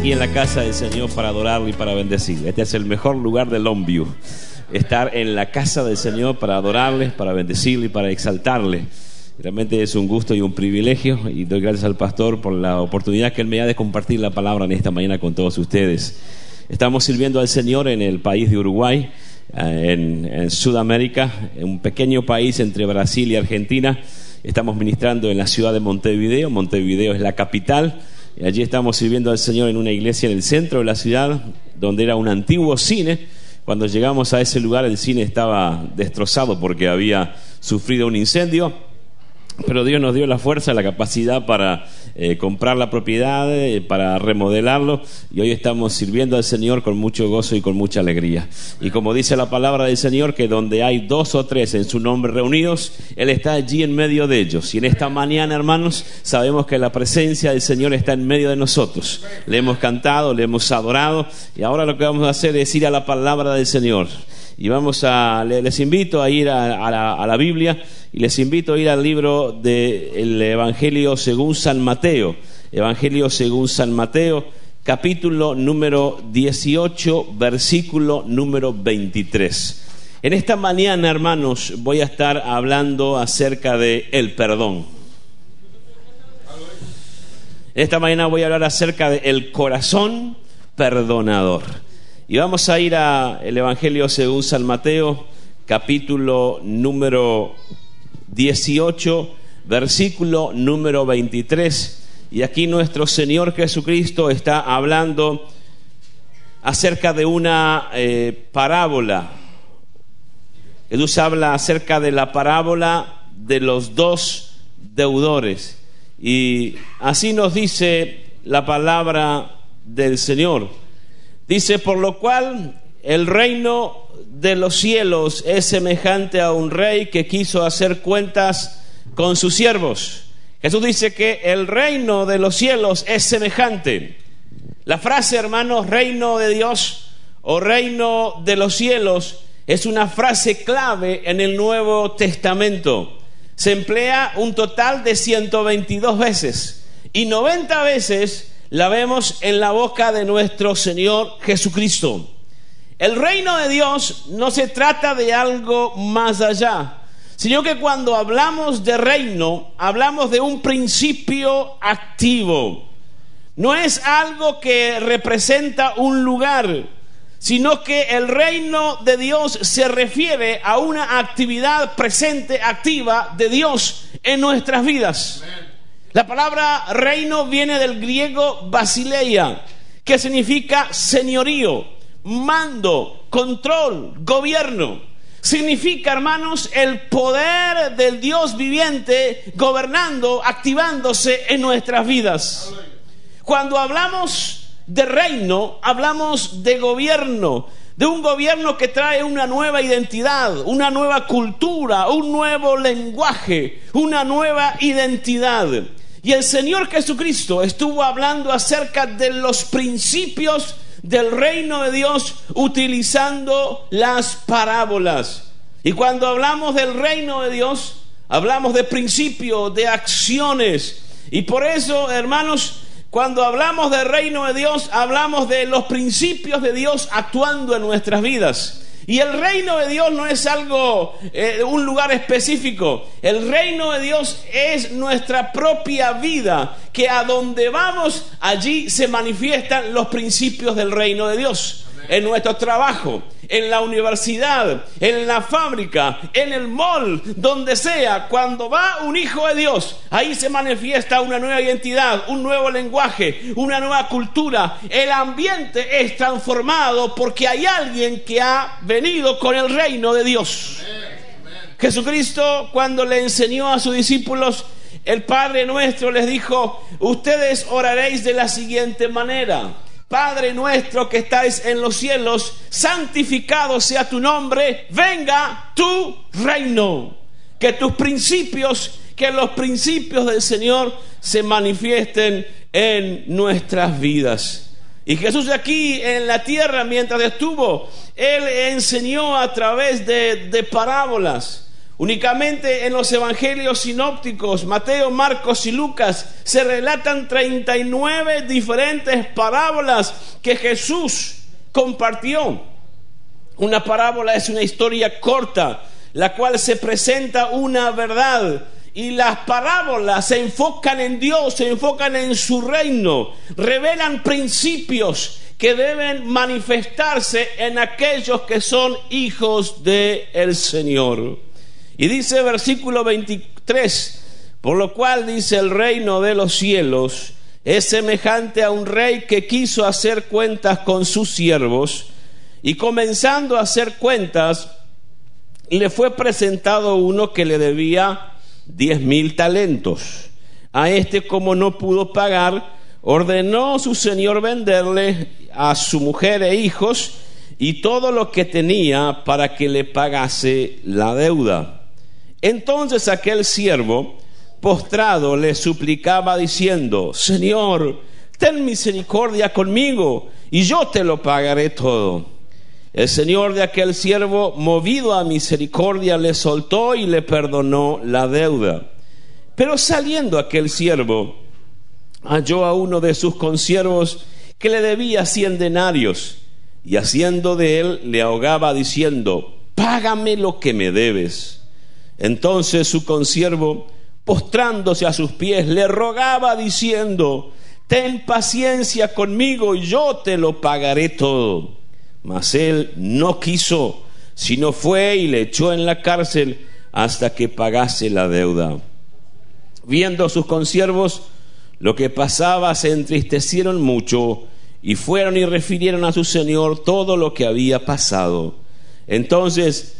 Aquí en la casa del Señor para adorarle y para bendecirle. Este es el mejor lugar de Longview. Estar en la casa del Señor para adorarle, para bendecirle y para exaltarle. Realmente es un gusto y un privilegio y doy gracias al pastor por la oportunidad que él me da de compartir la palabra en esta mañana con todos ustedes. Estamos sirviendo al Señor en el país de Uruguay, eh, en, en Sudamérica, en un pequeño país entre Brasil y Argentina. Estamos ministrando en la ciudad de Montevideo. Montevideo es la capital. Allí estamos sirviendo al Señor en una iglesia en el centro de la ciudad, donde era un antiguo cine. Cuando llegamos a ese lugar el cine estaba destrozado porque había sufrido un incendio pero Dios nos dio la fuerza, la capacidad para eh, comprar la propiedad, eh, para remodelarlo, y hoy estamos sirviendo al Señor con mucho gozo y con mucha alegría. Y como dice la palabra del Señor, que donde hay dos o tres en su nombre reunidos, Él está allí en medio de ellos. Y en esta mañana, hermanos, sabemos que la presencia del Señor está en medio de nosotros. Le hemos cantado, le hemos adorado, y ahora lo que vamos a hacer es ir a la palabra del Señor. Y vamos a, les invito a ir a, la, Biblia y les invito a ir al libro del Evangelio según San Mateo. Evangelio según San Mateo, capítulo número 18, versículo número 23. En esta mañana, hermanos, voy a estar hablando acerca de el perdón. Esta mañana voy a hablar acerca del el corazón perdonador. Y vamos a ir al Evangelio según San Mateo, capítulo número 18, versículo número 23. Y aquí nuestro Señor Jesucristo está hablando acerca de una eh, parábola. Jesús habla acerca de la parábola de los dos deudores. Y así nos dice la palabra del Señor. Dice, por lo cual el reino de los cielos es semejante a un rey que quiso hacer cuentas con sus siervos. Jesús dice que el reino de los cielos es semejante. La frase, hermanos, reino de Dios o reino de los cielos es una frase clave en el Nuevo Testamento. Se emplea un total de 122 veces y 90 veces la vemos en la boca de nuestro Señor Jesucristo. El reino de Dios no se trata de algo más allá, sino que cuando hablamos de reino, hablamos de un principio activo. No es algo que representa un lugar, sino que el reino de Dios se refiere a una actividad presente, activa de Dios en nuestras vidas. La palabra reino viene del griego basileia, que significa señorío, mando, control, gobierno. Significa, hermanos, el poder del Dios viviente gobernando, activándose en nuestras vidas. Cuando hablamos de reino, hablamos de gobierno, de un gobierno que trae una nueva identidad, una nueva cultura, un nuevo lenguaje, una nueva identidad. Y el Señor Jesucristo estuvo hablando acerca de los principios del reino de Dios utilizando las parábolas. Y cuando hablamos del reino de Dios, hablamos de principios, de acciones. Y por eso, hermanos, cuando hablamos del reino de Dios, hablamos de los principios de Dios actuando en nuestras vidas. Y el reino de Dios no es algo, eh, un lugar específico. El reino de Dios es nuestra propia vida, que a donde vamos, allí se manifiestan los principios del reino de Dios en nuestro trabajo, en la universidad, en la fábrica, en el mall, donde sea, cuando va un hijo de Dios, ahí se manifiesta una nueva identidad, un nuevo lenguaje, una nueva cultura. El ambiente es transformado porque hay alguien que ha venido con el reino de Dios. Jesucristo cuando le enseñó a sus discípulos, el Padre nuestro les dijo, ustedes oraréis de la siguiente manera. Padre nuestro que estáis en los cielos, santificado sea tu nombre, venga tu reino. Que tus principios, que los principios del Señor se manifiesten en nuestras vidas. Y Jesús aquí en la tierra, mientras estuvo, Él enseñó a través de, de parábolas Únicamente en los evangelios sinópticos, Mateo, Marcos y Lucas, se relatan 39 diferentes parábolas que Jesús compartió. Una parábola es una historia corta, la cual se presenta una verdad. Y las parábolas se enfocan en Dios, se enfocan en su reino, revelan principios que deben manifestarse en aquellos que son hijos del el Señor. Y dice versículo 23, por lo cual dice el reino de los cielos es semejante a un rey que quiso hacer cuentas con sus siervos y comenzando a hacer cuentas le fue presentado uno que le debía diez mil talentos. A este como no pudo pagar, ordenó su señor venderle a su mujer e hijos y todo lo que tenía para que le pagase la deuda. Entonces aquel siervo, postrado, le suplicaba diciendo, Señor, ten misericordia conmigo y yo te lo pagaré todo. El señor de aquel siervo, movido a misericordia, le soltó y le perdonó la deuda. Pero saliendo aquel siervo, halló a uno de sus consiervos que le debía cien denarios, y haciendo de él le ahogaba diciendo, Págame lo que me debes. Entonces su consiervo, postrándose a sus pies, le rogaba diciendo, Ten paciencia conmigo y yo te lo pagaré todo. Mas él no quiso, sino fue y le echó en la cárcel hasta que pagase la deuda. Viendo sus consiervos lo que pasaba, se entristecieron mucho y fueron y refirieron a su señor todo lo que había pasado. Entonces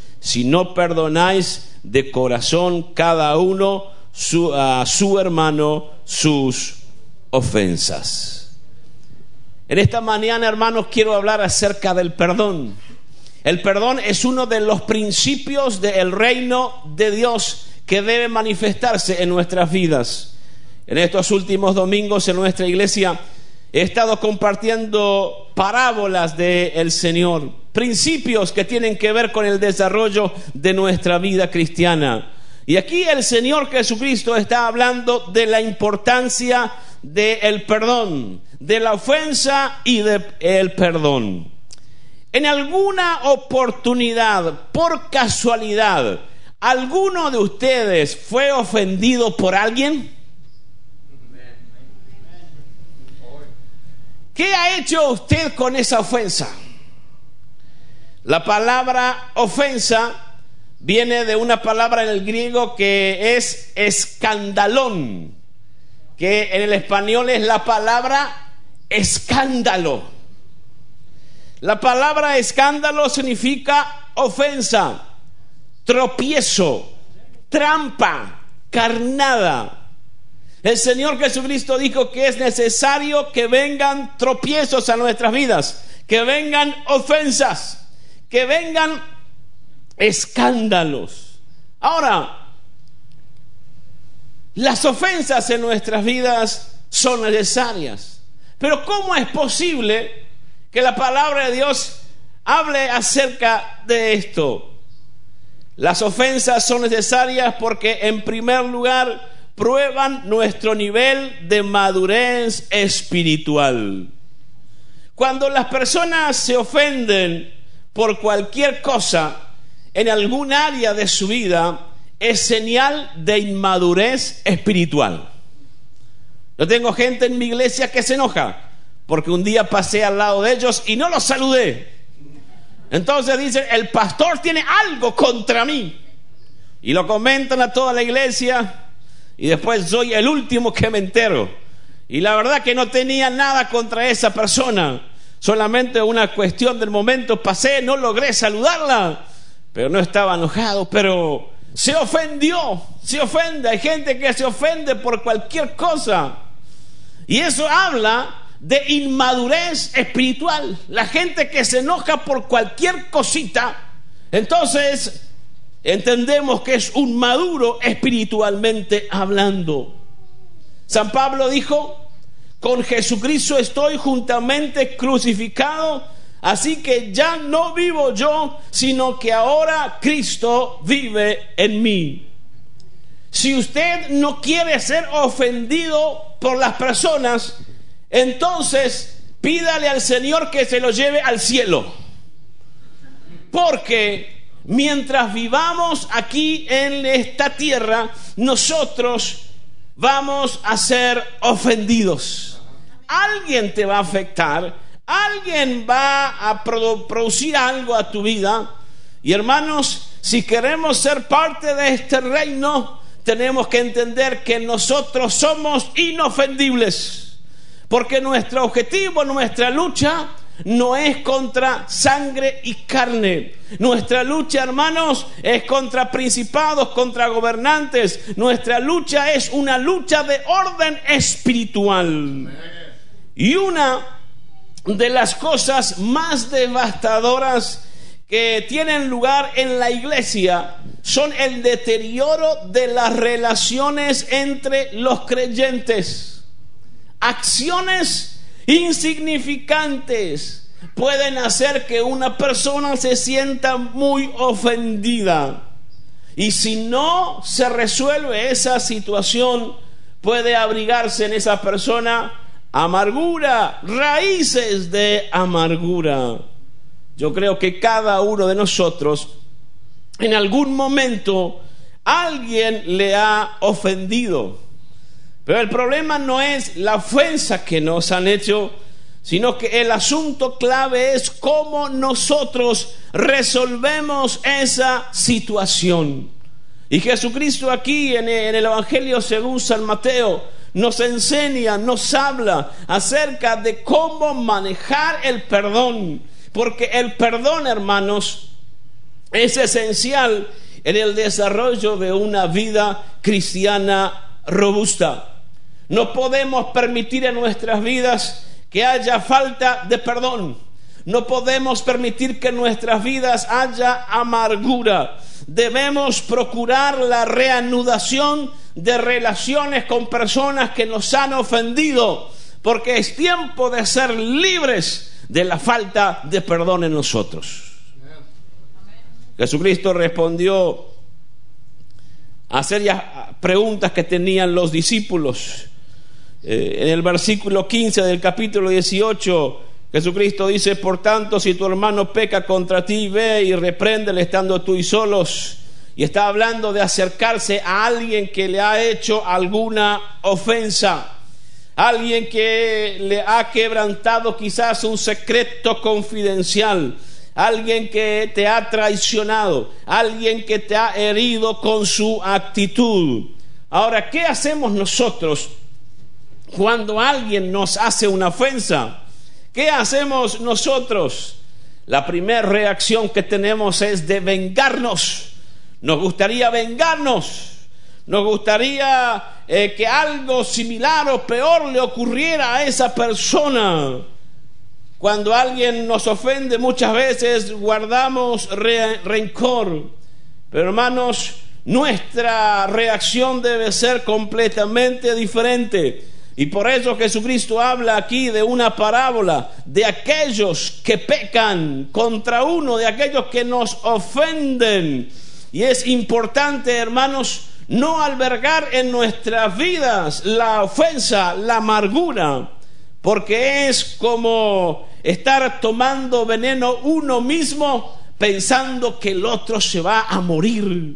si no perdonáis de corazón cada uno a su hermano sus ofensas. En esta mañana, hermanos, quiero hablar acerca del perdón. El perdón es uno de los principios del reino de Dios que debe manifestarse en nuestras vidas. En estos últimos domingos en nuestra iglesia he estado compartiendo parábolas del Señor principios que tienen que ver con el desarrollo de nuestra vida cristiana. Y aquí el Señor Jesucristo está hablando de la importancia del perdón, de la ofensa y del perdón. En alguna oportunidad, por casualidad, ¿alguno de ustedes fue ofendido por alguien? ¿Qué ha hecho usted con esa ofensa? La palabra ofensa viene de una palabra en el griego que es escandalón, que en el español es la palabra escándalo. La palabra escándalo significa ofensa, tropiezo, trampa, carnada. El Señor Jesucristo dijo que es necesario que vengan tropiezos a nuestras vidas, que vengan ofensas que vengan escándalos. Ahora, las ofensas en nuestras vidas son necesarias. Pero ¿cómo es posible que la palabra de Dios hable acerca de esto? Las ofensas son necesarias porque en primer lugar prueban nuestro nivel de madurez espiritual. Cuando las personas se ofenden por cualquier cosa en algún área de su vida es señal de inmadurez espiritual. Yo tengo gente en mi iglesia que se enoja porque un día pasé al lado de ellos y no los saludé. Entonces dicen, el pastor tiene algo contra mí. Y lo comentan a toda la iglesia y después soy el último que me entero. Y la verdad que no tenía nada contra esa persona solamente una cuestión del momento, pasé, no logré saludarla, pero no estaba enojado, pero se ofendió, se ofende. Hay gente que se ofende por cualquier cosa. Y eso habla de inmadurez espiritual. La gente que se enoja por cualquier cosita, entonces entendemos que es un maduro espiritualmente hablando. San Pablo dijo, con Jesucristo estoy juntamente crucificado, así que ya no vivo yo, sino que ahora Cristo vive en mí. Si usted no quiere ser ofendido por las personas, entonces pídale al Señor que se lo lleve al cielo. Porque mientras vivamos aquí en esta tierra, nosotros vamos a ser ofendidos. Alguien te va a afectar, alguien va a producir algo a tu vida. Y hermanos, si queremos ser parte de este reino, tenemos que entender que nosotros somos inofendibles. Porque nuestro objetivo, nuestra lucha, no es contra sangre y carne. Nuestra lucha, hermanos, es contra principados, contra gobernantes. Nuestra lucha es una lucha de orden espiritual. Y una de las cosas más devastadoras que tienen lugar en la iglesia son el deterioro de las relaciones entre los creyentes acciones insignificantes pueden hacer que una persona se sienta muy ofendida. Y si no se resuelve esa situación, puede abrigarse en esa persona amargura, raíces de amargura. Yo creo que cada uno de nosotros en algún momento alguien le ha ofendido. Pero el problema no es la ofensa que nos han hecho, sino que el asunto clave es cómo nosotros resolvemos esa situación. Y Jesucristo aquí en el Evangelio según San Mateo nos enseña, nos habla acerca de cómo manejar el perdón. Porque el perdón, hermanos, es esencial en el desarrollo de una vida cristiana robusta. No podemos permitir en nuestras vidas que haya falta de perdón. No podemos permitir que en nuestras vidas haya amargura. Debemos procurar la reanudación de relaciones con personas que nos han ofendido, porque es tiempo de ser libres de la falta de perdón en nosotros. Jesucristo respondió a serias preguntas que tenían los discípulos eh, en el versículo 15 del capítulo 18, Jesucristo dice, por tanto, si tu hermano peca contra ti, ve y repréndele estando tú y solos. Y está hablando de acercarse a alguien que le ha hecho alguna ofensa, alguien que le ha quebrantado quizás un secreto confidencial, alguien que te ha traicionado, alguien que te ha herido con su actitud. Ahora, ¿qué hacemos nosotros cuando alguien nos hace una ofensa, ¿qué hacemos nosotros? La primera reacción que tenemos es de vengarnos. Nos gustaría vengarnos. Nos gustaría eh, que algo similar o peor le ocurriera a esa persona. Cuando alguien nos ofende muchas veces guardamos rencor. Pero hermanos, nuestra reacción debe ser completamente diferente. Y por eso Jesucristo habla aquí de una parábola de aquellos que pecan contra uno, de aquellos que nos ofenden. Y es importante, hermanos, no albergar en nuestras vidas la ofensa, la amargura, porque es como estar tomando veneno uno mismo pensando que el otro se va a morir.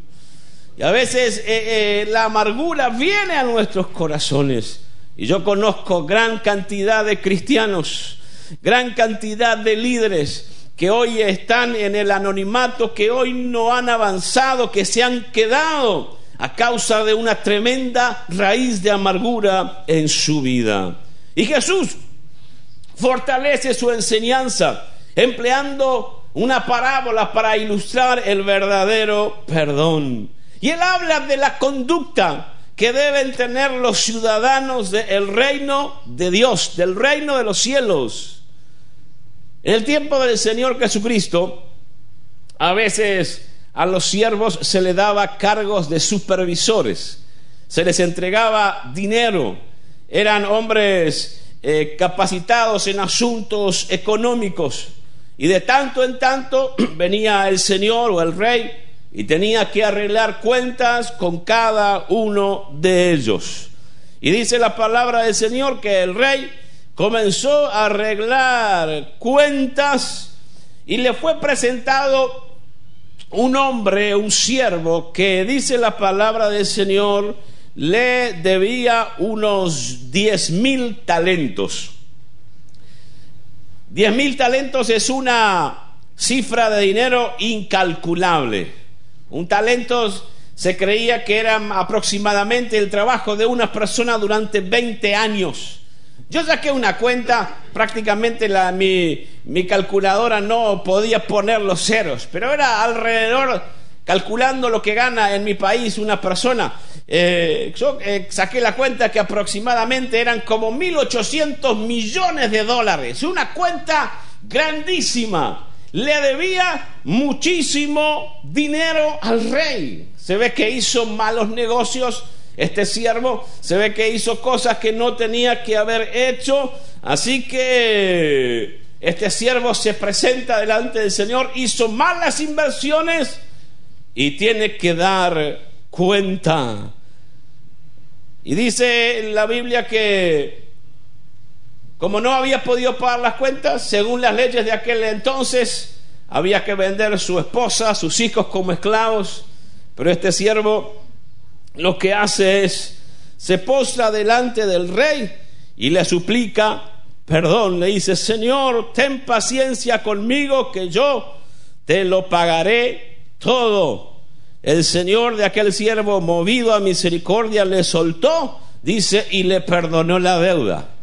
Y a veces eh, eh, la amargura viene a nuestros corazones y yo conozco gran cantidad de cristianos, gran cantidad de líderes que hoy están en el anonimato, que hoy no han avanzado, que se han quedado a causa de una tremenda raíz de amargura en su vida. Y Jesús fortalece su enseñanza empleando una parábola para ilustrar el verdadero perdón. Y él habla de la conducta que deben tener los ciudadanos del reino de Dios, del reino de los cielos. En el tiempo del Señor Jesucristo, a veces a los siervos se le daba cargos de supervisores, se les entregaba dinero, eran hombres eh, capacitados en asuntos económicos y de tanto en tanto venía el Señor o el rey y tenía que arreglar cuentas con cada uno de ellos. Y dice la palabra del Señor que el rey comenzó a arreglar cuentas y le fue presentado un hombre, un siervo, que dice la palabra del Señor, le debía unos diez mil talentos. Diez mil talentos es una cifra de dinero incalculable. Un talento se creía que era aproximadamente el trabajo de una persona durante 20 años. Yo saqué una cuenta, prácticamente la, mi, calculadora no podía poner los ceros, pero era alrededor, calculando lo que gana en mi país una persona, eh, yo eh, saqué la cuenta que aproximadamente eran como 1.800 millones de dólares, una cuenta grandísima le debía muchísimo dinero al rey. Se ve que hizo malos negocios este siervo, se ve que hizo cosas que no tenía que haber hecho, así que este siervo se presenta delante del Señor, hizo malas inversiones y tiene que dar cuenta. Y dice la Biblia que como no había podido pagar las cuentas, según las leyes de aquel entonces, había que vender su esposa, sus hijos como esclavos. Pero este siervo lo que hace es, se postra delante del rey y le suplica perdón. Le dice, Señor, ten paciencia conmigo que yo te lo pagaré todo. El Señor de aquel siervo, movido a misericordia, le soltó, dice, y le perdonó la deuda.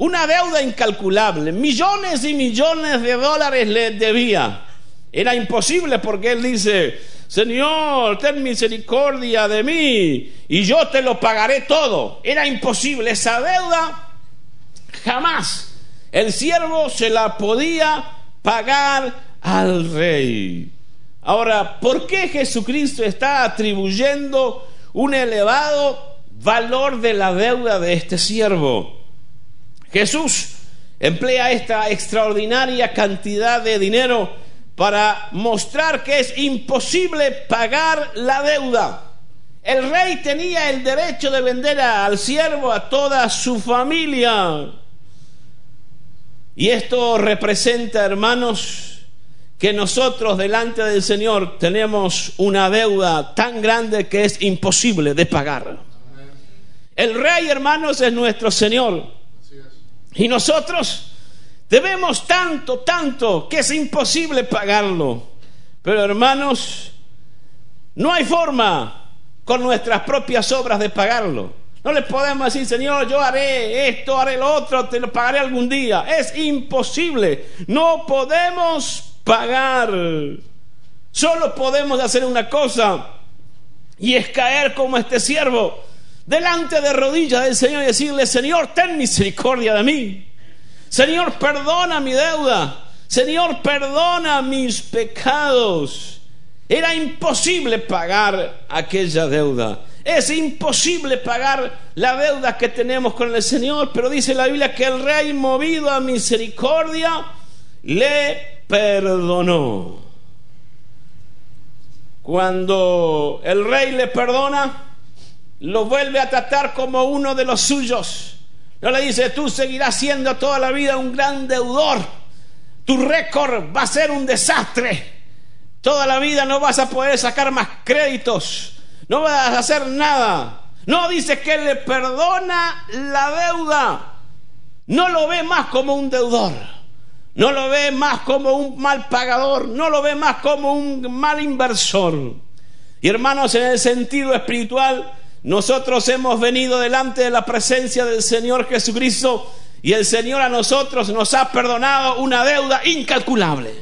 Una deuda incalculable, millones y millones de dólares le debía. Era imposible porque él dice, Señor, ten misericordia de mí y yo te lo pagaré todo. Era imposible, esa deuda jamás el siervo se la podía pagar al rey. Ahora, ¿por qué Jesucristo está atribuyendo un elevado valor de la deuda de este siervo? Jesús emplea esta extraordinaria cantidad de dinero para mostrar que es imposible pagar la deuda. El rey tenía el derecho de vender al siervo a toda su familia. Y esto representa, hermanos, que nosotros delante del Señor tenemos una deuda tan grande que es imposible de pagar. El rey, hermanos, es nuestro Señor. Y nosotros debemos tanto, tanto, que es imposible pagarlo. Pero hermanos, no hay forma con nuestras propias obras de pagarlo. No le podemos decir, Señor, yo haré esto, haré lo otro, te lo pagaré algún día. Es imposible. No podemos pagar. Solo podemos hacer una cosa y es caer como este siervo delante de rodillas del Señor y decirle, Señor, ten misericordia de mí. Señor, perdona mi deuda. Señor, perdona mis pecados. Era imposible pagar aquella deuda. Es imposible pagar la deuda que tenemos con el Señor, pero dice la Biblia que el rey, movido a misericordia, le perdonó. Cuando el rey le perdona, lo vuelve a tratar como uno de los suyos. No le dice, tú seguirás siendo toda la vida un gran deudor. Tu récord va a ser un desastre. Toda la vida no vas a poder sacar más créditos. No vas a hacer nada. No dice que le perdona la deuda. No lo ve más como un deudor. No lo ve más como un mal pagador. No lo ve más como un mal inversor. Y hermanos, en el sentido espiritual, nosotros hemos venido delante de la presencia del Señor Jesucristo y el Señor a nosotros nos ha perdonado una deuda incalculable.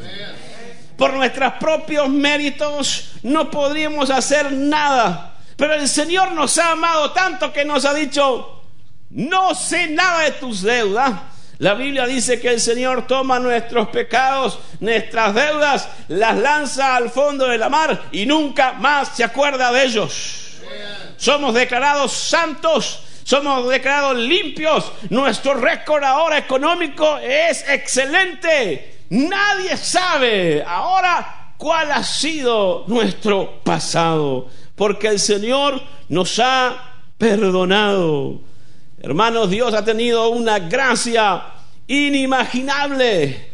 por nuestros propios méritos no podríamos hacer nada. Pero el Señor nos ha amado tanto que nos ha dicho, no sé nada de tus deudas. La Biblia dice que el Señor toma nuestros pecados, nuestras deudas, las lanza al fondo de la mar y nunca más se acuerda de ellos. Somos declarados santos, somos declarados limpios. Nuestro récord ahora económico es excelente. Nadie sabe ahora cuál ha sido nuestro pasado, porque el Señor nos ha perdonado. Hermanos, Dios ha tenido una gracia inimaginable.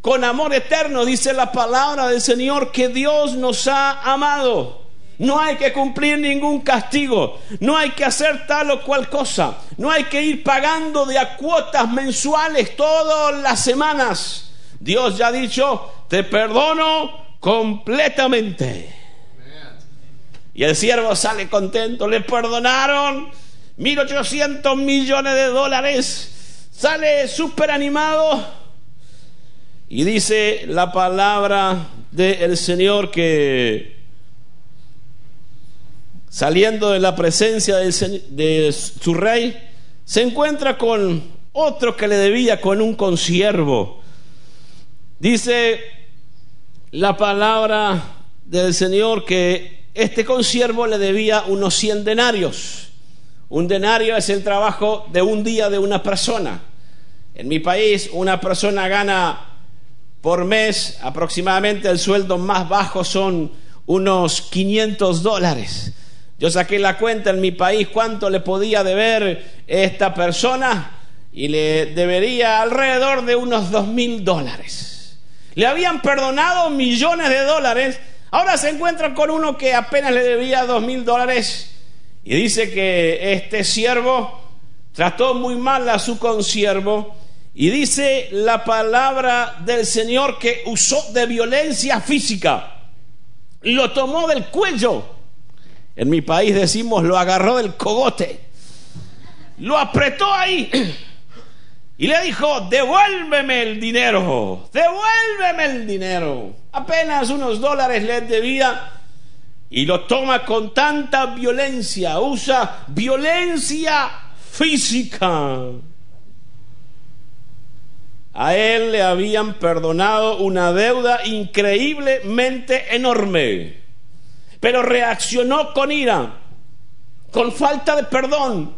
Con amor eterno dice la palabra del Señor que Dios nos ha amado. No hay que cumplir ningún castigo, no hay que hacer tal o cual cosa, no hay que ir pagando de a cuotas mensuales todas las semanas. Dios ya ha dicho, te perdono completamente. Y el siervo sale contento, le perdonaron 1.800 millones de dólares, sale súper animado y dice la palabra del Señor que saliendo de la presencia de su rey, se encuentra con otro que le debía, con un consiervo. Dice la palabra del Señor que este consiervo le debía unos 100 denarios. Un denario es el trabajo de un día de una persona. En mi país una persona gana por mes aproximadamente el sueldo más bajo son unos 500 dólares. Yo saqué la cuenta en mi país cuánto le podía deber esta persona y le debería alrededor de unos dos mil dólares. Le habían perdonado millones de dólares. Ahora se encuentra con uno que apenas le debía dos mil dólares. Y dice que este siervo trató muy mal a su consiervo. Y dice la palabra del Señor que usó de violencia física. Lo tomó del cuello. En mi país decimos lo agarró del cogote. Lo apretó ahí y le dijo, devuélveme el dinero, devuélveme el dinero. Apenas unos dólares le debía y lo toma con tanta violencia, usa violencia física. A él le habían perdonado una deuda increíblemente enorme, pero reaccionó con ira, con falta de perdón,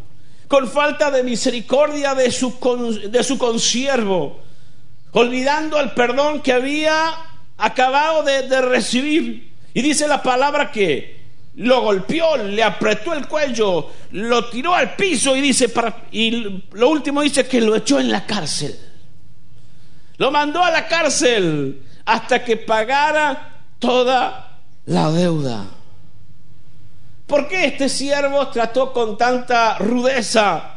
con falta de misericordia de su, de su consiervo, olvidando el perdón que había acabado de, recibir. Y dice la palabra que lo golpeó, le apretó el cuello, lo tiró al piso y dice, y lo último dice que lo echó en la cárcel. Lo mandó a la cárcel hasta que pagara toda la deuda. ¿Por qué este siervo trató con tanta rudeza,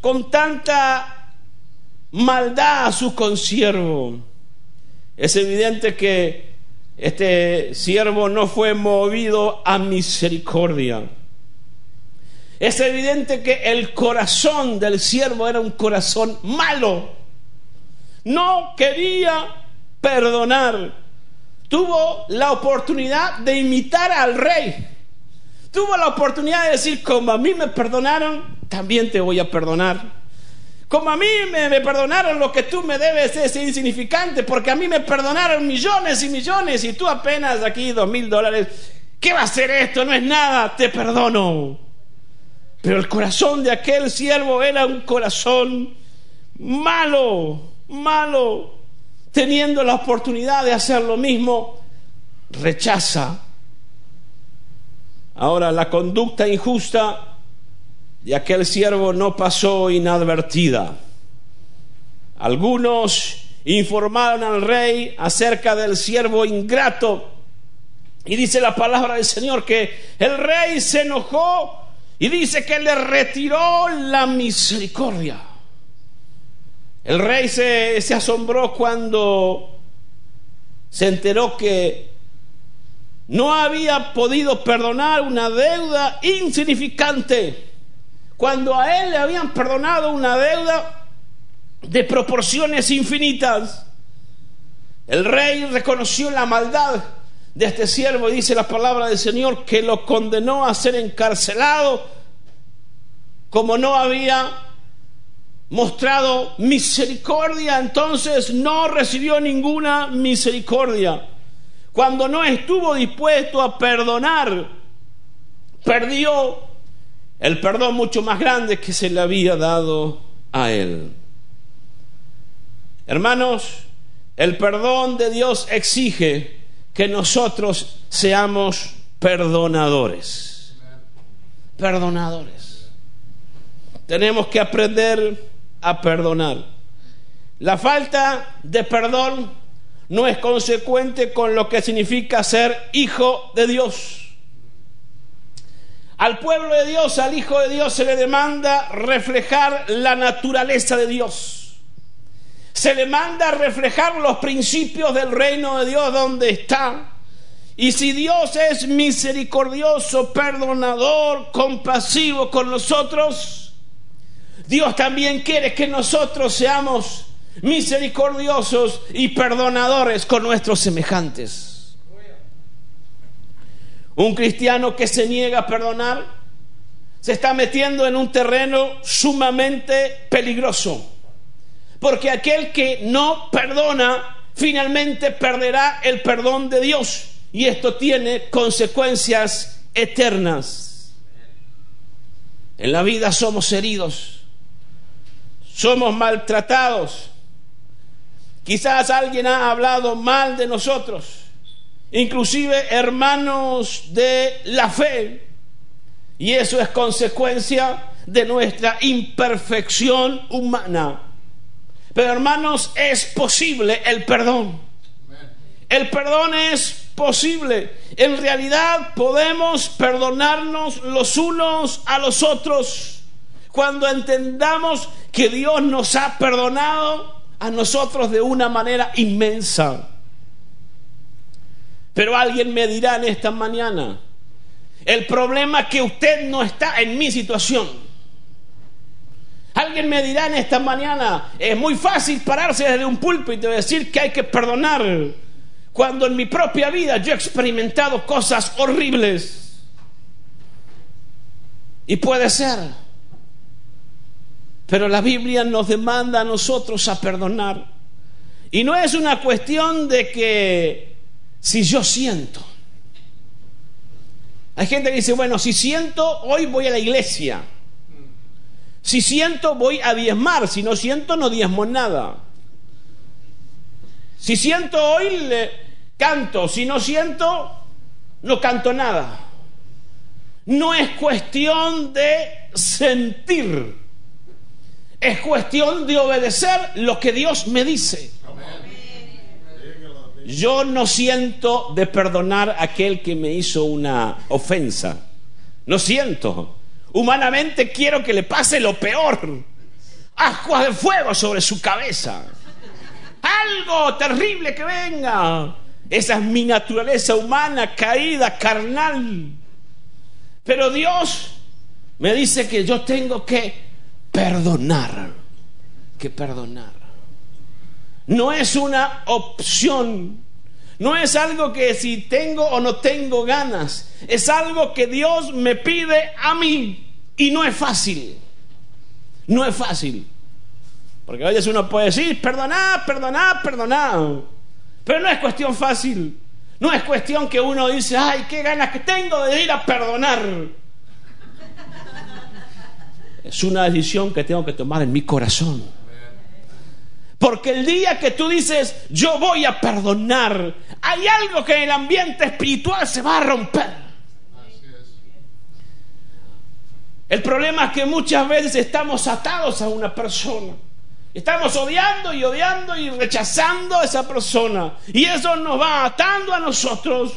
con tanta maldad a su consiervo? Es evidente que este siervo no fue movido a misericordia. Es evidente que el corazón del siervo era un corazón malo. No quería perdonar tuvo la oportunidad de imitar al rey. Tuvo la oportunidad de decir, como a mí me perdonaron, también te voy a perdonar. Como a mí me, perdonaron lo que tú me debes es insignificante, porque a mí me perdonaron millones y millones y tú apenas aquí dos mil dólares. ¿Qué va a ser esto? No es nada, te perdono. Pero el corazón de aquel siervo era un corazón malo, malo teniendo la oportunidad de hacer lo mismo, rechaza. Ahora, la conducta injusta de aquel siervo no pasó inadvertida. Algunos informaron al rey acerca del siervo ingrato. Y dice la palabra del Señor que el rey se enojó y dice que le retiró la misericordia. El rey se, asombró cuando se enteró que no había podido perdonar una deuda insignificante, cuando a él le habían perdonado una deuda de proporciones infinitas. El rey reconoció la maldad de este siervo y dice la palabra del Señor que lo condenó a ser encarcelado como no había mostrado misericordia, entonces no recibió ninguna misericordia. Cuando no estuvo dispuesto a perdonar, perdió el perdón mucho más grande que se le había dado a él. Hermanos, el perdón de Dios exige que nosotros seamos perdonadores. Perdonadores. Tenemos que aprender a perdonar. La falta de perdón no es consecuente con lo que significa ser hijo de Dios. Al pueblo de Dios, al Hijo de Dios, se le demanda reflejar la naturaleza de Dios. Se le manda reflejar los principios del reino de Dios donde está. Y si Dios es misericordioso, perdonador, compasivo con nosotros, Dios también quiere que nosotros seamos misericordiosos y perdonadores con nuestros semejantes. Un cristiano que se niega a perdonar se está metiendo en un terreno sumamente peligroso. Porque aquel que no perdona finalmente perderá el perdón de Dios. Y esto tiene consecuencias eternas. En la vida somos heridos, somos maltratados. Quizás alguien ha hablado mal de nosotros inclusive hermanos de la fe. Y eso es consecuencia de nuestra imperfección humana. Pero hermanos, es posible el perdón. El perdón es posible. En realidad podemos perdonarnos los unos a los otros cuando entendamos que Dios nos ha perdonado a nosotros de una manera inmensa. Pero alguien me dirá en esta mañana, el problema es que usted no está en mi situación. Alguien me dirá en esta mañana, es muy fácil pararse desde un púlpito y decir que hay que perdonar, cuando en mi propia vida yo he experimentado cosas horribles. Y puede ser. Pero la Biblia nos demanda a nosotros a perdonar. Y no es una cuestión de que si yo siento. Hay gente que dice, bueno, si siento, hoy voy a la iglesia. Si siento, voy a diezmar. Si no siento, no diezmo nada. Si siento hoy, canto. Si no siento, no canto nada. No es cuestión de sentir. Es cuestión de obedecer lo que Dios me dice. Yo no siento de perdonar a aquel que me hizo una ofensa. No siento. Humanamente quiero que le pase lo peor. Ascuas de fuego sobre su cabeza. Algo terrible que venga. Esa es mi naturaleza humana, caída, carnal. Pero Dios me dice que yo tengo que perdonar. Que perdonar. No es una opción. No es algo que si tengo o no tengo ganas. Es algo que Dios me pide a mí. Y no es fácil. No es fácil. Porque a veces uno puede decir, perdoná, perdoná, perdoná. Pero no es cuestión fácil. No es cuestión que uno dice, ay, qué ganas que tengo de ir a perdonar. Es una decisión que tengo que tomar en mi corazón. Porque el día que tú dices, yo voy a perdonar, hay algo que en el ambiente espiritual se va a romper. El problema es que muchas veces estamos atados a una persona. Estamos odiando y odiando y rechazando a esa persona. Y eso nos va atando a nosotros.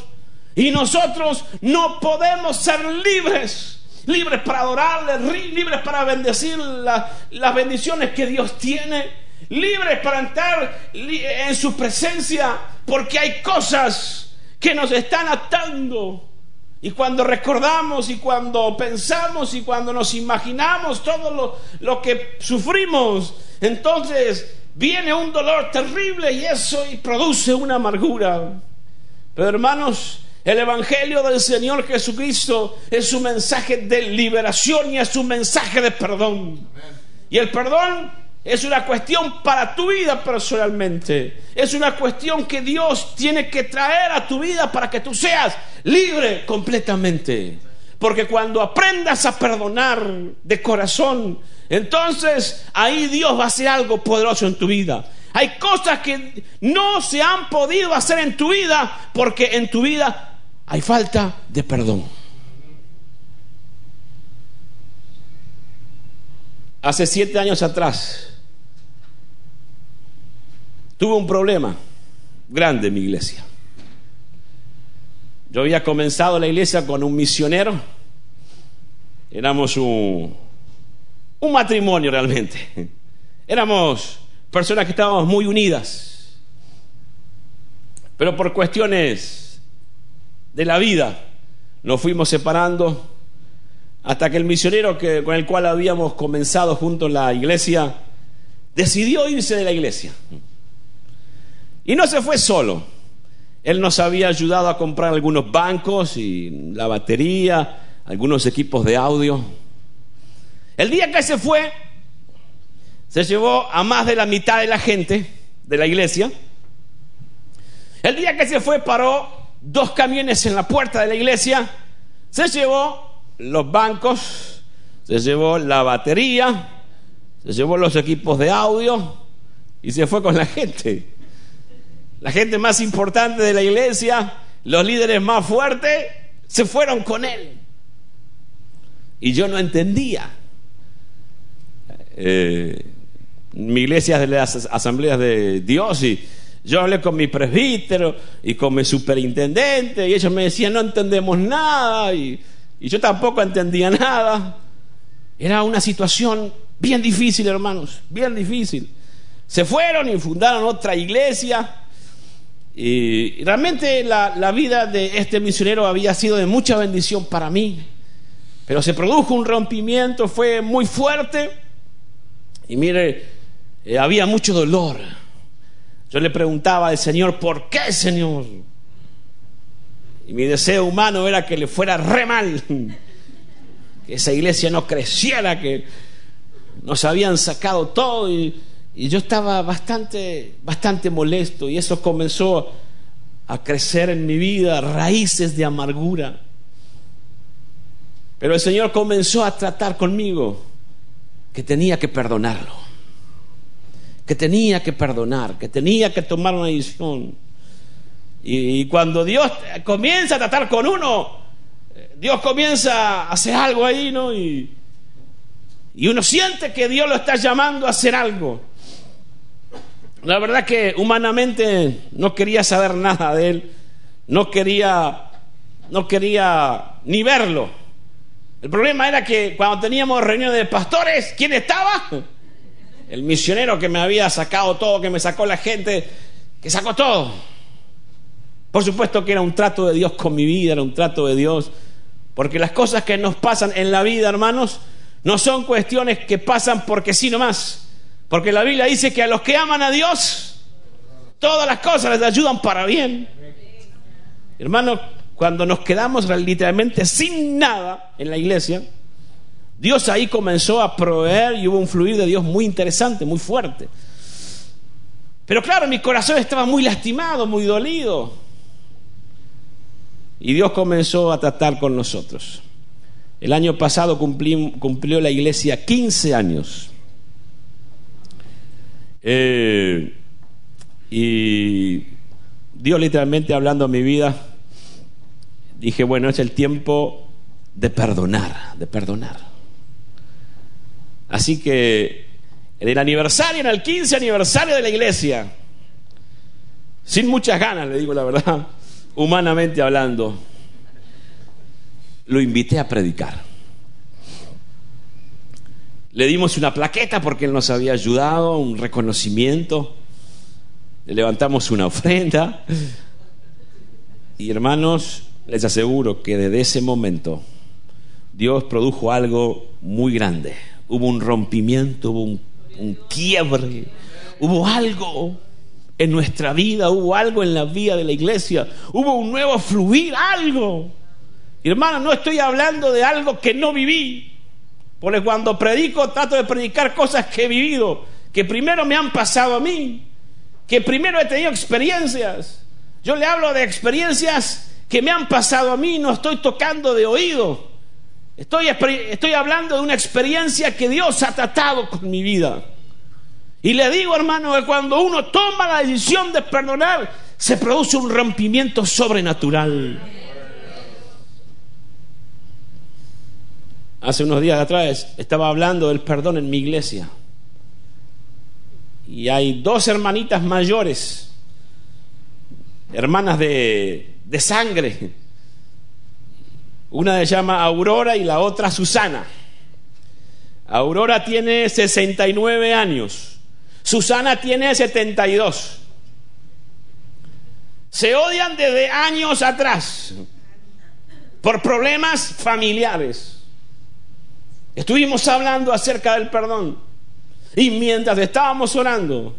Y nosotros no podemos ser libres. Libres para adorarle, libres para bendecir las bendiciones que Dios tiene libres para entrar en su presencia, porque hay cosas que nos están atando. Y cuando recordamos y cuando pensamos y cuando nos imaginamos todo lo, lo que sufrimos, entonces viene un dolor terrible y eso y produce una amargura. Pero hermanos, el Evangelio del Señor Jesucristo es un mensaje de liberación y es un mensaje de perdón. Y el perdón es una cuestión para tu vida personalmente. Es una cuestión que Dios tiene que traer a tu vida para que tú seas libre completamente. Porque cuando aprendas a perdonar de corazón, entonces ahí Dios va a hacer algo poderoso en tu vida. Hay cosas que no se han podido hacer en tu vida porque en tu vida hay falta de perdón. Hace siete años atrás tuve un problema grande en mi iglesia. Yo había comenzado la iglesia con un misionero. Éramos un, un matrimonio realmente. Éramos personas que estábamos muy unidas. Pero por cuestiones de la vida nos fuimos separando hasta que el misionero que, con el cual habíamos comenzado junto en la iglesia decidió irse de la iglesia. Y no se fue solo. Él nos había ayudado a comprar algunos bancos y la batería, algunos equipos de audio. El día que se fue, se llevó a más de la mitad de la gente de la iglesia. El día que se fue, paró dos camiones en la puerta de la iglesia, se llevó los bancos, se llevó la batería, se llevó los equipos de audio y se fue con la gente la gente más importante de la iglesia, los líderes más fuertes, se fueron con él. Y yo no entendía. Eh, mi iglesia es de las asambleas de Dios y yo hablé con mi presbítero y con mi superintendente y ellos me decían no entendemos nada y, yo tampoco entendía nada. Era una situación bien difícil, hermanos, bien difícil. Se fueron y fundaron otra iglesia y realmente la, vida de este misionero había sido de mucha bendición para mí. Pero se produjo un rompimiento, fue muy fuerte. Y mire, eh, había mucho dolor. Yo le preguntaba al Señor, ¿por qué, Señor? Y mi deseo humano era que le fuera re mal, que esa iglesia no creciera, que nos habían sacado todo y y yo estaba bastante, bastante molesto y eso comenzó a crecer en mi vida, raíces de amargura. Pero el Señor comenzó a tratar conmigo que tenía que perdonarlo, que tenía que perdonar, que tenía que tomar una decisión. Y, cuando Dios comienza a tratar con uno, Dios comienza a hacer algo ahí, ¿no? Y, y uno siente que Dios lo está llamando a hacer algo. La verdad que humanamente no quería saber nada de él, no quería, no quería ni verlo. El problema era que cuando teníamos reunión de pastores, ¿quién estaba? El misionero que me había sacado todo, que me sacó la gente, que sacó todo. Por supuesto que era un trato de Dios con mi vida, era un trato de Dios, porque las cosas que nos pasan en la vida, hermanos, no son cuestiones que pasan porque sí nomás. Porque la Biblia dice que a los que aman a Dios, todas las cosas les ayudan para bien. Hermano, cuando nos quedamos literalmente sin nada en la iglesia, Dios ahí comenzó a proveer y hubo un fluir de Dios muy interesante, muy fuerte. Pero claro, mi corazón estaba muy lastimado, muy dolido. Y Dios comenzó a tratar con nosotros. El año pasado cumplió la iglesia 15 años. Eh, y Dios literalmente hablando a mi vida, dije, bueno, es el tiempo de perdonar, de perdonar. Así que en el aniversario, en el 15 aniversario de la iglesia, sin muchas ganas, le digo la verdad, humanamente hablando, lo invité a predicar. Le dimos una plaqueta porque Él nos había ayudado, un reconocimiento. Le levantamos una ofrenda. Y hermanos, les aseguro que desde ese momento Dios produjo algo muy grande. Hubo un rompimiento, hubo un, quiebre, hubo algo en nuestra vida, hubo algo en la vida de la iglesia, hubo un nuevo fluir, algo. hermano, no estoy hablando de algo que no viví, porque cuando predico trato de predicar cosas que he vivido, que primero me han pasado a mí, que primero he tenido experiencias. Yo le hablo de experiencias que me han pasado a mí, no estoy tocando de oído. Estoy, estoy hablando de una experiencia que Dios ha tratado con mi vida. Y le digo, hermano, que cuando uno toma la decisión de perdonar, se produce un rompimiento sobrenatural. Hace unos días atrás estaba hablando del perdón en mi iglesia. Y hay dos hermanitas mayores, hermanas de, de sangre. Una se llama Aurora y la otra Susana. Aurora tiene 69 años Susana tiene 72. Se odian desde años atrás por problemas familiares. Estuvimos hablando acerca del perdón. Y mientras estábamos orando,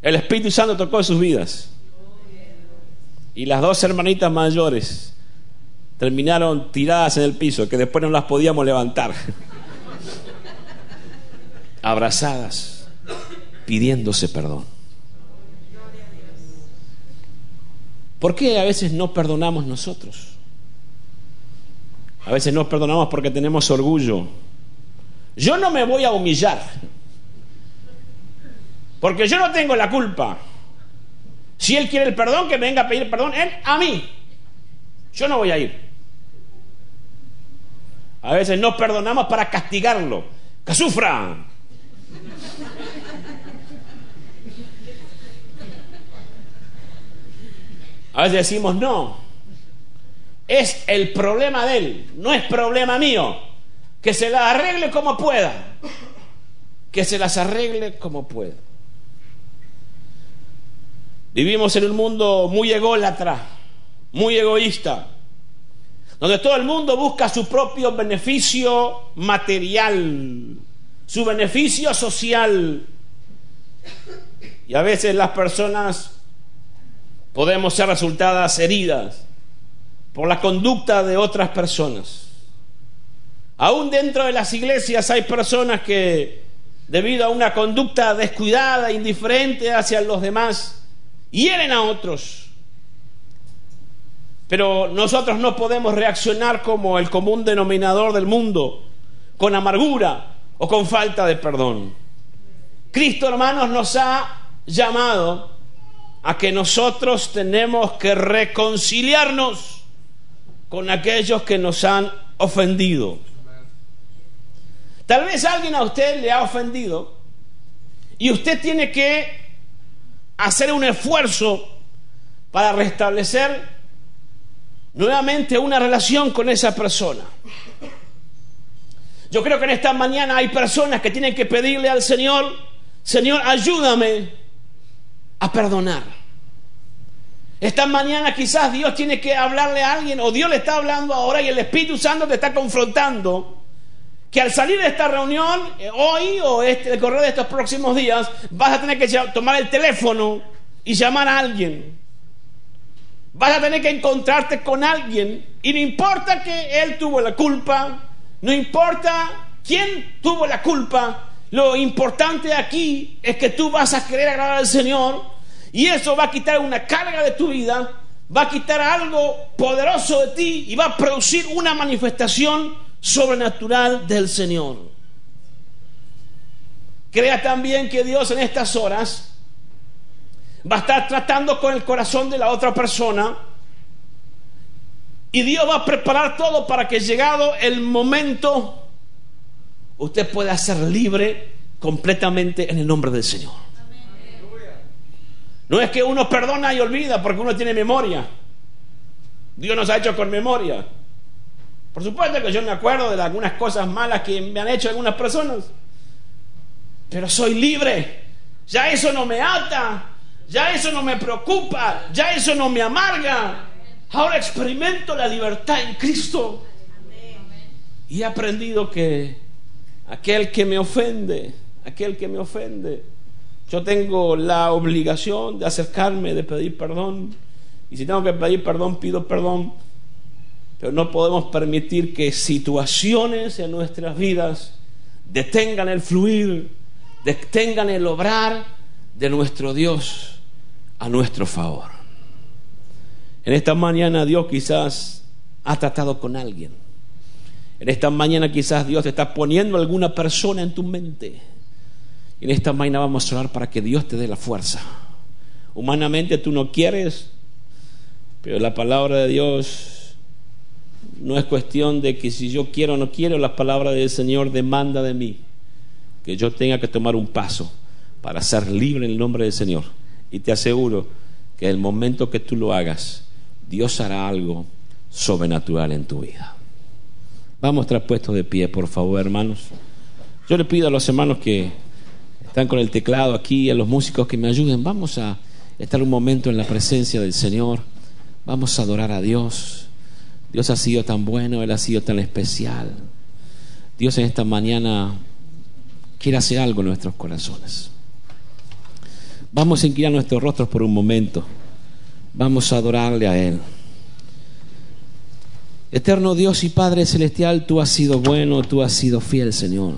el Espíritu Santo tocó sus vidas. Y las dos hermanitas mayores terminaron tiradas en el piso, que después no las podíamos levantar. Abrazadas pidiéndose perdón. ¿Por qué a veces no perdonamos nosotros? A veces no perdonamos porque tenemos orgullo. Yo no me voy a humillar, porque yo no tengo la culpa. Si él quiere el perdón, que venga a pedir perdón él a mí. Yo no voy a ir. A veces no perdonamos para castigarlo. Que sufra. A veces decimos, no, es el problema de él, no es problema mío. Que se las arregle como pueda. Que se las arregle como pueda. Vivimos en un mundo muy ególatra, muy egoísta, donde todo el mundo busca su propio beneficio material, su beneficio social. Y a veces las personas podemos ser resultadas heridas por la conducta de otras personas. Aún dentro de las iglesias hay personas que, debido a una conducta descuidada, indiferente hacia los demás, hieren a otros. Pero nosotros no podemos reaccionar como el común denominador del mundo, con amargura o con falta de perdón. Cristo, hermanos, nos ha llamado a que nosotros tenemos que reconciliarnos con aquellos que nos han ofendido. Tal vez alguien a usted le ha ofendido y usted tiene que hacer un esfuerzo para restablecer nuevamente una relación con esa persona. Yo creo que en esta mañana hay personas que tienen que pedirle al Señor, Señor, ayúdame a perdonar. Esta mañana quizás Dios tiene que hablarle a alguien o Dios le está hablando ahora y el Espíritu Santo te está confrontando que al salir de esta reunión, eh, hoy o este, el correr de estos próximos días, vas a tener que tomar el teléfono y llamar a alguien. Vas a tener que encontrarte con alguien y no importa que él tuvo la culpa, no importa quién tuvo la culpa, lo importante aquí es que tú vas a querer agradar al Señor y eso va a quitar una carga de tu vida, va a quitar algo poderoso de ti y va a producir una manifestación sobrenatural del Señor. Crea también que Dios en estas horas va a estar tratando con el corazón de la otra persona y Dios va a preparar todo para que llegado el momento usted pueda ser libre completamente en el nombre del Señor. No es que uno perdona y olvida porque uno tiene memoria. Dios nos ha hecho con memoria. Por supuesto que yo me acuerdo de algunas cosas malas que me han hecho algunas personas. Pero soy libre. Ya eso no me ata. Ya eso no me preocupa. Ya eso no me amarga. Ahora experimento la libertad en Cristo. Y he aprendido que aquel que me ofende, aquel que me ofende, Yo tengo la obligación de acercarme, de pedir perdón. Y si tengo que pedir perdón, pido perdón. Pero no podemos permitir que situaciones en nuestras vidas detengan el fluir, detengan el obrar de nuestro Dios a nuestro favor. En esta mañana Dios quizás ha tratado con alguien. En esta mañana quizás Dios te está poniendo alguna persona en tu mente en esta mañana vamos a orar para que Dios te dé la fuerza. Humanamente tú no quieres, pero la palabra de Dios no es cuestión de que si yo quiero o no quiero, la palabra del Señor demanda de mí que yo tenga que tomar un paso para ser libre en el nombre del Señor. Y te aseguro que el momento que tú lo hagas, Dios hará algo sobrenatural en tu vida. Vamos estar puestos de pie, por favor, hermanos. Yo le pido a los hermanos que están con el teclado aquí, a los músicos que me ayuden. Vamos a estar un momento en la presencia del Señor. Vamos a adorar a Dios. Dios ha sido tan bueno, Él ha sido tan especial. Dios en esta mañana quiere hacer algo en nuestros corazones. Vamos a inclinar nuestros rostros por un momento. Vamos a adorarle a Él. Eterno Dios y Padre Celestial, tú has sido bueno, tú has sido fiel, Señor.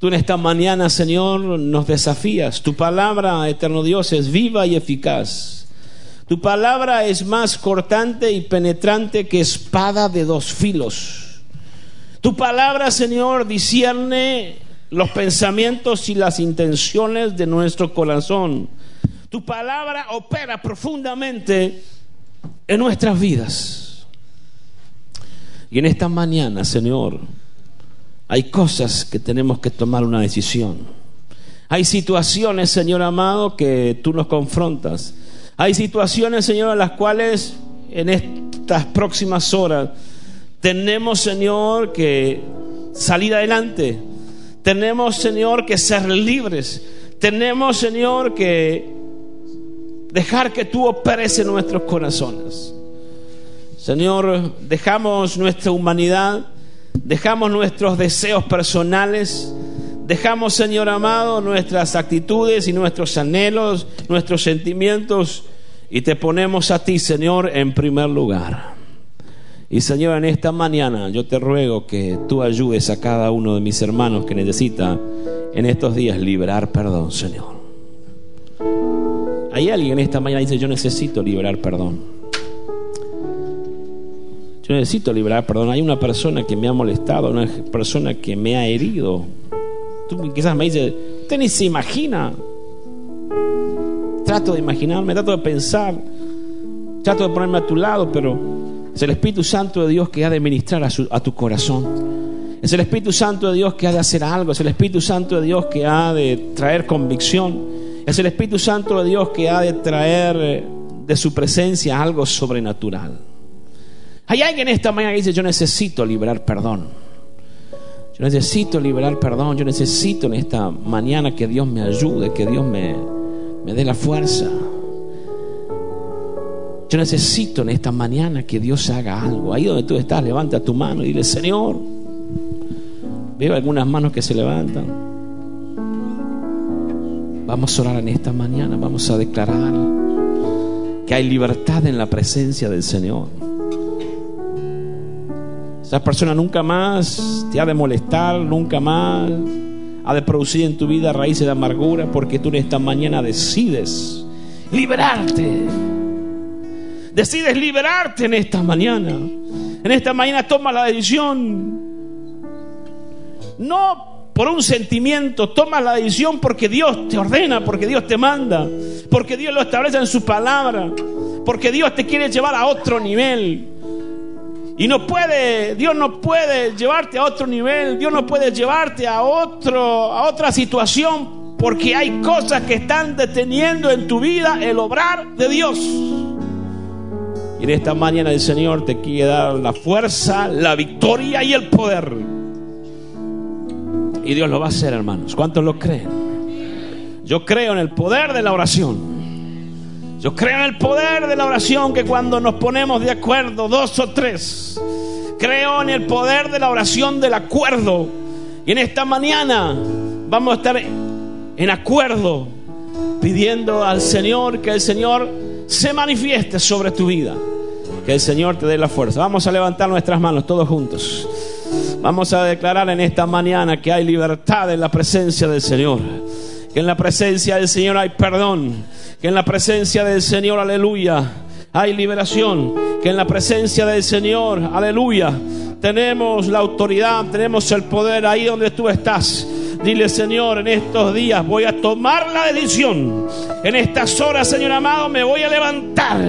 Tú en esta mañana, Señor, nos desafías. Tu palabra, eterno Dios, es viva y eficaz. Tu palabra es más cortante y penetrante que espada de dos filos. Tu palabra, Señor, discierne los pensamientos y las intenciones de nuestro corazón. Tu palabra opera profundamente en nuestras vidas. Y en esta mañana, Señor, hay cosas que tenemos que tomar una decisión. Hay situaciones, Señor amado, que tú nos confrontas. Hay situaciones, Señor, a las cuales en estas próximas horas tenemos, Señor, que salir adelante. Tenemos, Señor, que ser libres. Tenemos, Señor, que dejar que tú operes en nuestros corazones. Señor, dejamos nuestra humanidad dejamos nuestros deseos personales, dejamos, Señor amado, nuestras actitudes y nuestros anhelos, nuestros sentimientos, y te ponemos a ti, Señor, en primer lugar. Y Señor, en esta mañana yo te ruego que tú ayudes a cada uno de mis hermanos que necesita en estos días liberar perdón, Señor. Hay alguien en esta mañana que dice, yo necesito liberar perdón. Yo necesito liberar perdón. Hay una persona que me ha molestado, una persona que me ha herido. Tú quizás me dices, usted ni se imagina. Trato de imaginarme, trato de pensar, trato de ponerme a tu lado, pero es el Espíritu Santo de Dios que ha de ministrar a, tu corazón. Es el Espíritu Santo de Dios que ha de hacer algo. Es el Espíritu Santo de Dios que ha de traer convicción. Es el Espíritu Santo de Dios que ha de traer eh, de su presencia algo sobrenatural. Hay alguien esta mañana que dice, yo necesito liberar perdón. Yo necesito liberar perdón. Yo necesito en esta mañana que Dios me ayude, que Dios me dé la fuerza. Yo necesito en esta mañana que Dios haga algo. Ahí donde tú estás, levanta tu mano y dile, Señor, veo algunas manos que se levantan. Vamos a orar en esta mañana, vamos a declarar que hay libertad en la presencia del Señor. Esa persona nunca más te ha de molestar, nunca más ha de producir en tu vida raíces de amargura, porque tú en esta mañana decides liberarte. Decides liberarte en esta mañana. En esta mañana toma la decisión. No por un sentimiento, toma la decisión porque Dios te ordena, porque Dios te manda, porque Dios lo establece en su palabra, porque Dios te quiere llevar a otro nivel. Y no puede, Dios no puede llevarte a otro nivel, Dios no puede llevarte a otro a otra situación porque hay cosas que están deteniendo en tu vida el obrar de Dios. Y en esta mañana el Señor te quiere dar la fuerza, la victoria y el poder. Y Dios lo va a hacer, hermanos. ¿Cuántos lo creen? Yo creo en el poder de la oración. Yo creo en el poder de la oración que cuando nos ponemos de acuerdo, dos o tres, creo en el poder de la oración del acuerdo. Y en esta mañana vamos a estar en acuerdo, pidiendo al Señor que el Señor se manifieste sobre tu vida. Que el Señor te dé la fuerza. Vamos a levantar nuestras manos todos juntos. Vamos a declarar en esta mañana que hay libertad en la presencia del Señor. Que en la presencia del Señor hay perdón. Que en la presencia del Señor, aleluya, hay liberación. Que en la presencia del Señor, aleluya, tenemos la autoridad, tenemos el poder ahí donde tú estás. Dile, Señor, en estos días voy a tomar la decisión. En estas horas, Señor amado, me voy a levantar.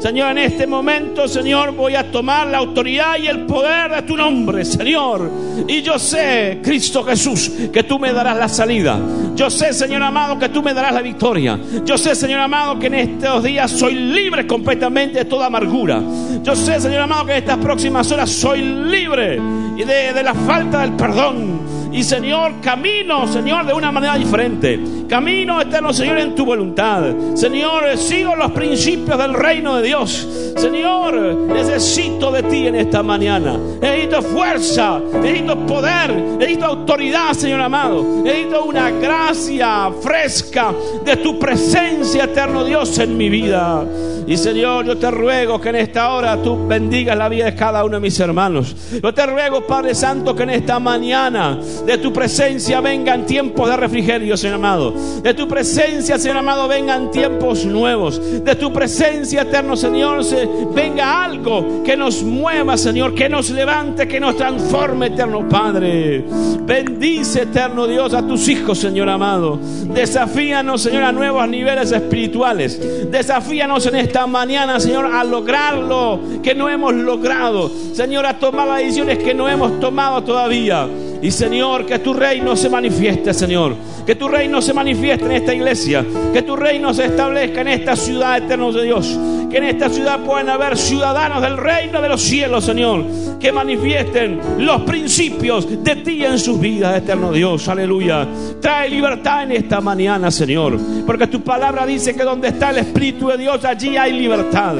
Señor, en este momento, Señor, voy a tomar la autoridad y el poder de tu nombre, Señor. Y yo sé, Cristo Jesús, que tú me darás la salida. Yo sé, Señor amado, que tú me darás la victoria. Yo sé, Señor amado, que en estos días soy libre completamente de toda amargura. Yo sé, Señor amado, que en estas próximas horas soy libre de, de la falta del perdón. Y Señor, camino, Señor, de una manera diferente. Camino, eterno Señor, en tu voluntad. Señor, sigo los principios del reino de Dios. Señor, necesito de ti en esta mañana. Necesito fuerza, necesito poder, necesito autoridad, Señor amado. Necesito una gracia fresca de tu presencia, eterno Dios, en mi vida. Y Señor, yo te ruego que en esta hora tú bendigas la vida de cada uno de mis hermanos. Yo te ruego, Padre Santo, que en esta mañana de tu presencia vengan tiempos de refrigerio, Señor amado. De tu presencia, Señor amado, vengan tiempos nuevos. De tu presencia, eterno Señor, se, venga algo que nos mueva, Señor, que nos levante, que nos transforme, eterno Padre. Bendice, eterno Dios, a tus hijos, Señor amado. Desafíanos, Señor, a nuevos niveles espirituales. Desafíanos en esta mañana, Señor, a lograr lo que no hemos logrado. Señor, a tomar las decisiones que no hemos tomado todavía. Y Señor, que tu reino se manifieste, Señor. Que tu reino se manifieste en esta iglesia. Que tu reino se establezca en esta ciudad eterna de Dios. Que en esta ciudad puedan haber ciudadanos del reino de los cielos, Señor. Que manifiesten los principios de ti en sus vidas, eterno Dios. Aleluya. Trae libertad en esta mañana, Señor. Porque tu palabra dice que donde está el Espíritu de Dios, allí hay libertad.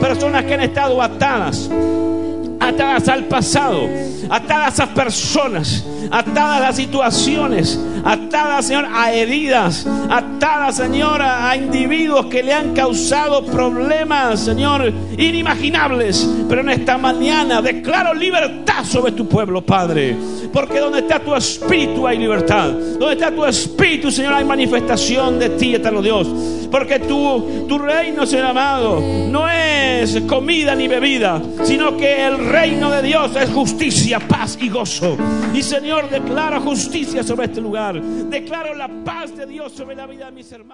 Personas que han estado atadas atadas al pasado, atadas a personas, atadas a situaciones, atadas, Señor, a heridas, atadas, Señor, a individuos que le han causado problemas, Señor, inimaginables. Pero en esta mañana declaro libertad sobre tu pueblo, Padre. Porque donde está tu espíritu hay libertad. Donde está tu espíritu, Señor, hay manifestación de ti, eterno Dios. Porque tu, tu reino, Señor amado, no es comida ni bebida, sino que el reino de Dios es justicia, paz y gozo. Y Señor, declaro justicia sobre este lugar. Declaro la paz de Dios sobre la vida de mis hermanos.